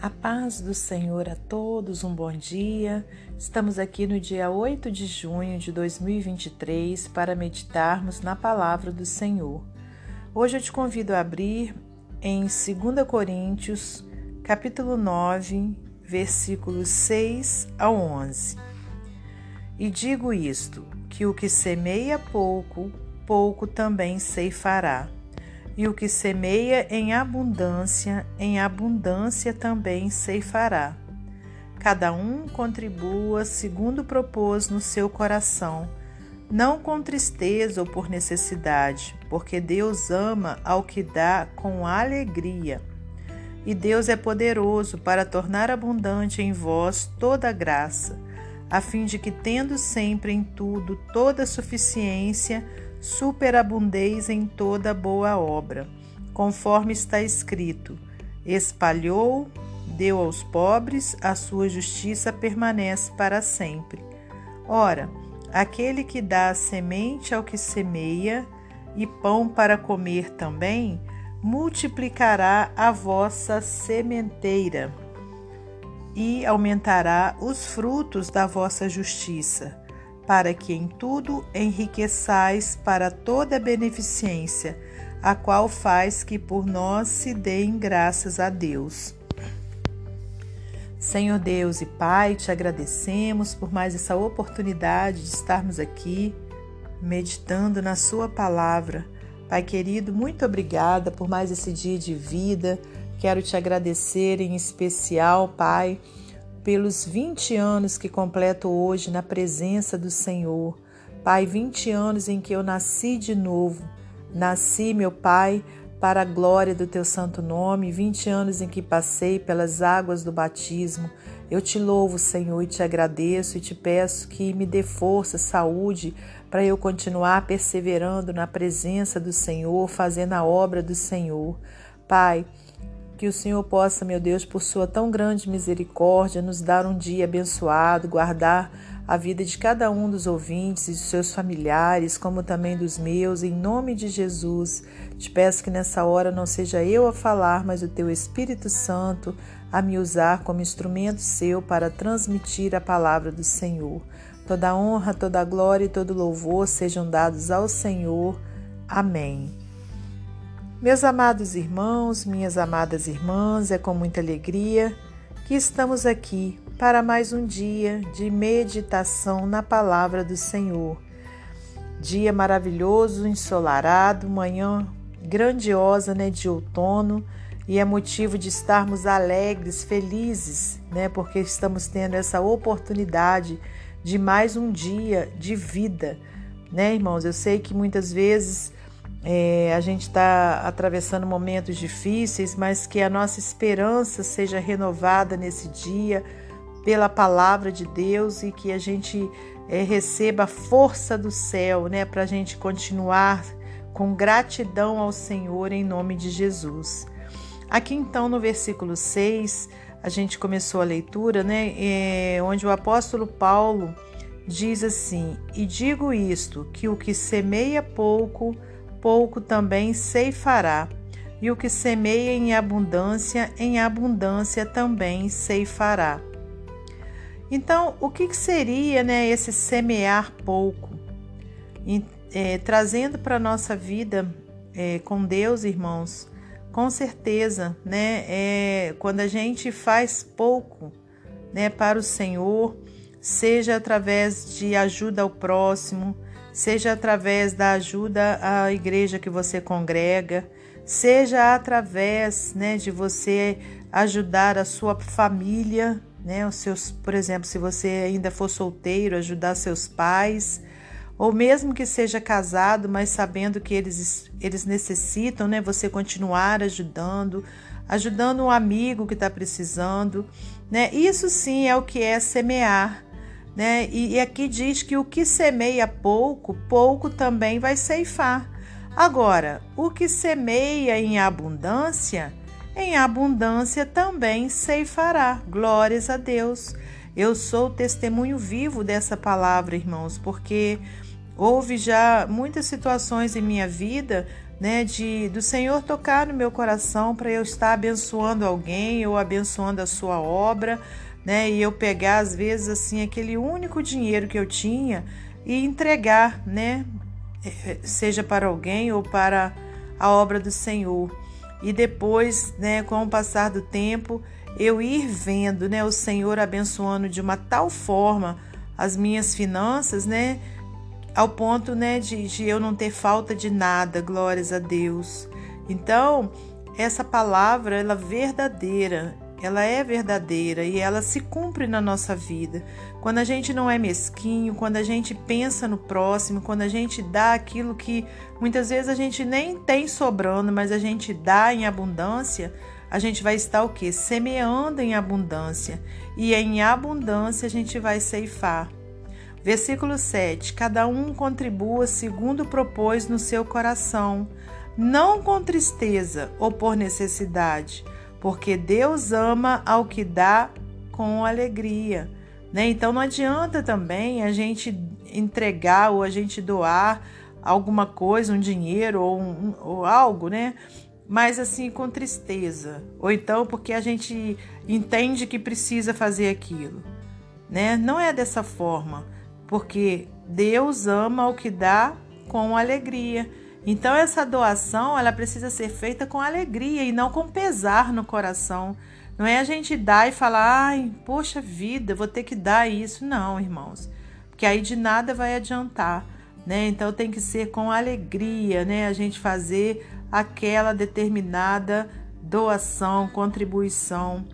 A paz do Senhor a todos, um bom dia. Estamos aqui no dia 8 de junho de 2023 para meditarmos na palavra do Senhor. Hoje eu te convido a abrir em 2 Coríntios, capítulo 9, versículos 6 ao 11. E digo isto: que o que semeia pouco, pouco também ceifará e o que semeia em abundância, em abundância também ceifará. Cada um contribua segundo propôs no seu coração, não com tristeza ou por necessidade, porque Deus ama ao que dá com alegria. E Deus é poderoso para tornar abundante em vós toda graça, a fim de que, tendo sempre em tudo toda suficiência, superabundeis em toda boa obra, conforme está escrito: espalhou, deu aos pobres, a sua justiça permanece para sempre. Ora, aquele que dá semente ao que semeia e pão para comer também, multiplicará a vossa sementeira e aumentará os frutos da vossa justiça para que em tudo enriqueçais para toda beneficência, a qual faz que por nós se deem graças a Deus. Senhor Deus e Pai, te agradecemos por mais essa oportunidade de estarmos aqui meditando na Sua palavra. Pai querido, muito obrigada por mais esse dia de vida. Quero te agradecer em especial, Pai pelos 20 anos que completo hoje na presença do Senhor. Pai, 20 anos em que eu nasci de novo. Nasci, meu Pai, para a glória do teu santo nome, 20 anos em que passei pelas águas do batismo. Eu te louvo, Senhor, e te agradeço e te peço que me dê força, saúde, para eu continuar perseverando na presença do Senhor, fazendo a obra do Senhor. Pai, que o Senhor possa, meu Deus, por sua tão grande misericórdia, nos dar um dia abençoado, guardar a vida de cada um dos ouvintes e de seus familiares, como também dos meus, em nome de Jesus. Te peço que nessa hora não seja eu a falar, mas o teu Espírito Santo a me usar como instrumento seu para transmitir a palavra do Senhor. Toda honra, toda glória e todo louvor sejam dados ao Senhor. Amém. Meus amados irmãos, minhas amadas irmãs, é com muita alegria que estamos aqui para mais um dia de meditação na palavra do Senhor. Dia maravilhoso, ensolarado, manhã grandiosa, né, de outono, e é motivo de estarmos alegres, felizes, né, porque estamos tendo essa oportunidade de mais um dia de vida, né, irmãos? Eu sei que muitas vezes é, a gente está atravessando momentos difíceis, mas que a nossa esperança seja renovada nesse dia pela palavra de Deus e que a gente é, receba a força do céu, né, para a gente continuar com gratidão ao Senhor em nome de Jesus. Aqui então no versículo 6, a gente começou a leitura, né, é, onde o apóstolo Paulo diz assim: E digo isto, que o que semeia pouco, pouco também ceifará, e o que semeia em abundância, em abundância também ceifará. Então, o que seria né, esse semear pouco? E, é, trazendo para a nossa vida é, com Deus, irmãos, com certeza, né, é, quando a gente faz pouco né, para o Senhor, seja através de ajuda ao próximo, seja através da ajuda à igreja que você congrega, seja através né, de você ajudar a sua família, né, os seus, por exemplo, se você ainda for solteiro, ajudar seus pais, ou mesmo que seja casado, mas sabendo que eles, eles necessitam, né, você continuar ajudando, ajudando um amigo que está precisando, né? Isso sim é o que é semear né? E, e aqui diz que o que semeia pouco, pouco também vai ceifar. Agora, o que semeia em abundância, em abundância também ceifará. Glórias a Deus. Eu sou testemunho vivo dessa palavra, irmãos, porque houve já muitas situações em minha vida né, de do Senhor tocar no meu coração para eu estar abençoando alguém ou abençoando a sua obra, né, e eu pegar às vezes assim aquele único dinheiro que eu tinha e entregar, né, eh, seja para alguém ou para a obra do Senhor. E depois, né, com o passar do tempo, eu ir vendo, né, o Senhor abençoando de uma tal forma as minhas finanças, né, ao ponto, né, de, de eu não ter falta de nada, glórias a Deus. Então, essa palavra, ela é verdadeira, ela é verdadeira e ela se cumpre na nossa vida. Quando a gente não é mesquinho, quando a gente pensa no próximo, quando a gente dá aquilo que muitas vezes a gente nem tem sobrando, mas a gente dá em abundância, a gente vai estar o quê? Semeando em abundância. E em abundância a gente vai ceifar. Versículo 7: Cada um contribua segundo propôs no seu coração, não com tristeza ou por necessidade, porque Deus ama ao que dá com alegria. Né? Então não adianta também a gente entregar ou a gente doar alguma coisa, um dinheiro ou, um, ou algo, né? Mas assim com tristeza, ou então porque a gente entende que precisa fazer aquilo, né? Não é dessa forma, porque Deus ama o que dá com alegria. Então essa doação, ela precisa ser feita com alegria e não com pesar no coração. Não é a gente dar e falar, ai, poxa vida, vou ter que dar isso. Não, irmãos. Porque aí de nada vai adiantar, né? Então tem que ser com alegria, né? A gente fazer aquela determinada doação, contribuição.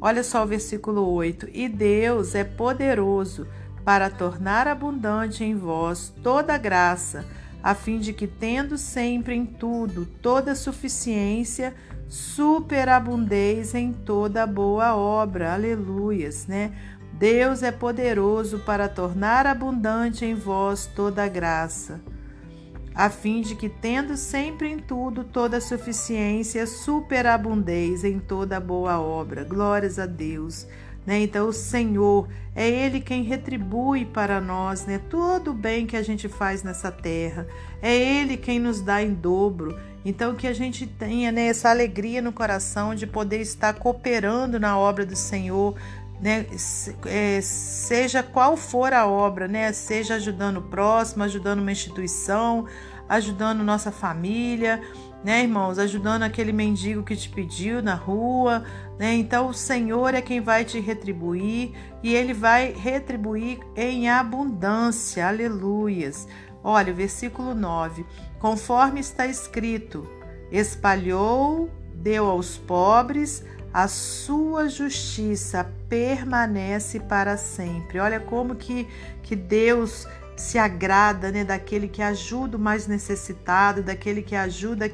Olha só o versículo 8: E Deus é poderoso para tornar abundante em vós toda graça, a fim de que, tendo sempre em tudo toda suficiência, superabundeis em toda boa obra. Aleluias, né? Deus é poderoso para tornar abundante em vós toda graça, a fim de que, tendo sempre em tudo toda suficiência, superabundeis em toda boa obra. Glórias a Deus. Né? Então, o Senhor é Ele quem retribui para nós né? todo o bem que a gente faz nessa terra. É Ele quem nos dá em dobro. Então, que a gente tenha né, essa alegria no coração de poder estar cooperando na obra do Senhor, né, é, seja qual for a obra, né, seja ajudando o próximo, ajudando uma instituição, ajudando nossa família, né, irmãos, ajudando aquele mendigo que te pediu na rua, né? Então o Senhor é quem vai te retribuir e ele vai retribuir em abundância. Aleluias. Olha, o versículo 9. Conforme está escrito: espalhou, deu aos pobres, a sua justiça permanece para sempre. Olha como que, que Deus se agrada né, daquele que ajuda o mais necessitado, daquele que ajuda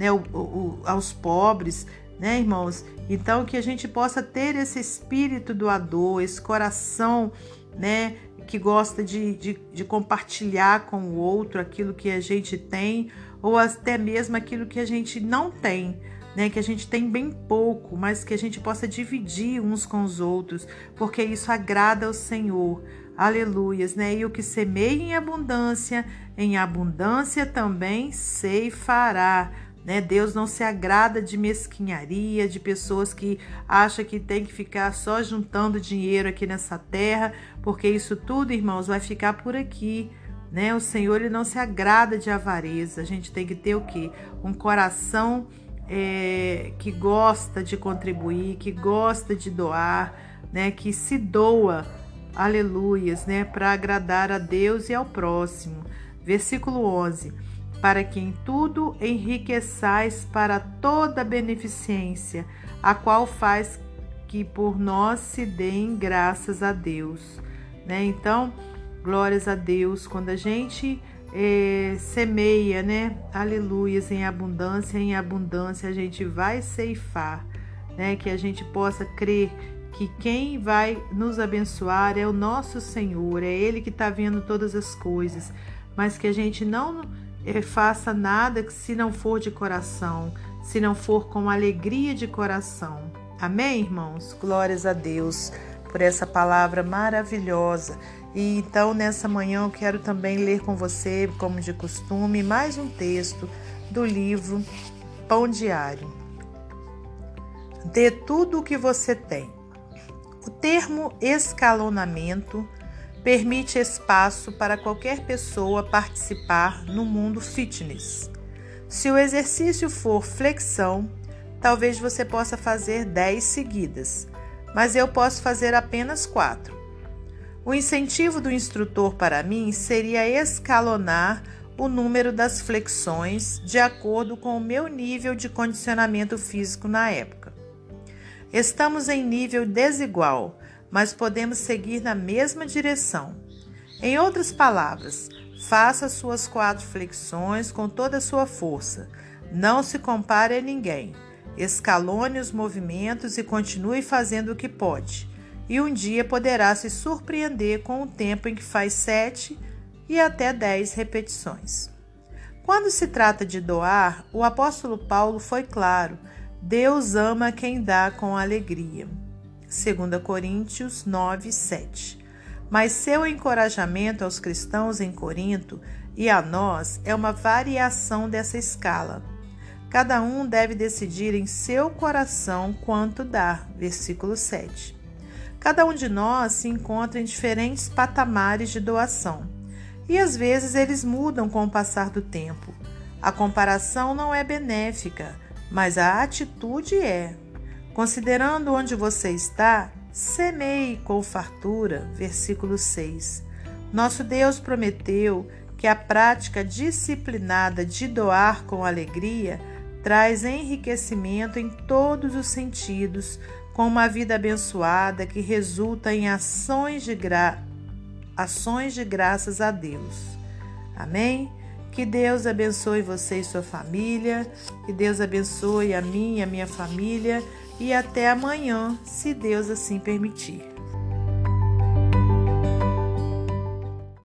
né, o, o, aos pobres, né, irmãos? Então, que a gente possa ter esse espírito doador, esse coração, né, que gosta de, de, de, compartilhar com o outro aquilo que a gente tem, ou até mesmo aquilo que a gente não tem, né? Que a gente tem bem pouco, mas que a gente possa dividir uns com os outros, porque isso agrada ao Senhor. Aleluias, né? E o que semeia em abundância, em abundância também ceifará. Né? Deus não se agrada de mesquinharia, de pessoas que acham que tem que ficar só juntando dinheiro aqui nessa terra, porque isso tudo, irmãos, vai ficar por aqui. Né? O Senhor ele não se agrada de avareza. A gente tem que ter o quê? Um coração é, que gosta de contribuir, que gosta de doar, né? que se doa, aleluias, né? para agradar a Deus e ao próximo. Versículo 11 para que em tudo enriqueçais para toda beneficência, a qual faz que por nós se deem graças a Deus. Né? Então, glórias a Deus, quando a gente é, semeia, né? Aleluias, em abundância, em abundância a gente vai ceifar, né? Que a gente possa crer que quem vai nos abençoar é o nosso Senhor, é Ele que está vendo todas as coisas, mas que a gente não faça nada se não for de coração, se não for com alegria de coração. Amém, irmãos? Glórias a Deus por essa palavra maravilhosa. E então, nessa manhã, eu quero também ler com você, como de costume, mais um texto do livro Pão Diário. Dê tudo o que você tem. O termo escalonamento permite espaço para qualquer pessoa participar no mundo fitness. Se o exercício for flexão, talvez você possa fazer 10 seguidas, mas eu posso fazer apenas 4. O incentivo do instrutor para mim seria escalonar o número das flexões de acordo com o meu nível de condicionamento físico na época. Estamos em nível desigual, mas podemos seguir na mesma direção. Em outras palavras, faça suas quatro flexões com toda a sua força. Não se compare a ninguém. Escalone os movimentos e continue fazendo o que pode. E um dia poderá se surpreender com o tempo em que faz sete e até dez repetições. Quando se trata de doar, o apóstolo Paulo foi claro Deus ama quem dá com alegria. 2 Coríntios 9, 7. Mas seu encorajamento aos cristãos em Corinto e a nós é uma variação dessa escala. Cada um deve decidir em seu coração quanto dar. Versículo 7. Cada um de nós se encontra em diferentes patamares de doação e às vezes eles mudam com o passar do tempo. A comparação não é benéfica mas a atitude é. Considerando onde você está, semeie com fartura. Versículo 6. Nosso Deus prometeu que a prática disciplinada de doar com alegria traz enriquecimento em todos os sentidos, com uma vida abençoada que resulta em ações de, gra... ações de graças a Deus. Amém? Que Deus abençoe você e sua família. Que Deus abençoe a mim e a minha família. E até amanhã, se Deus assim permitir.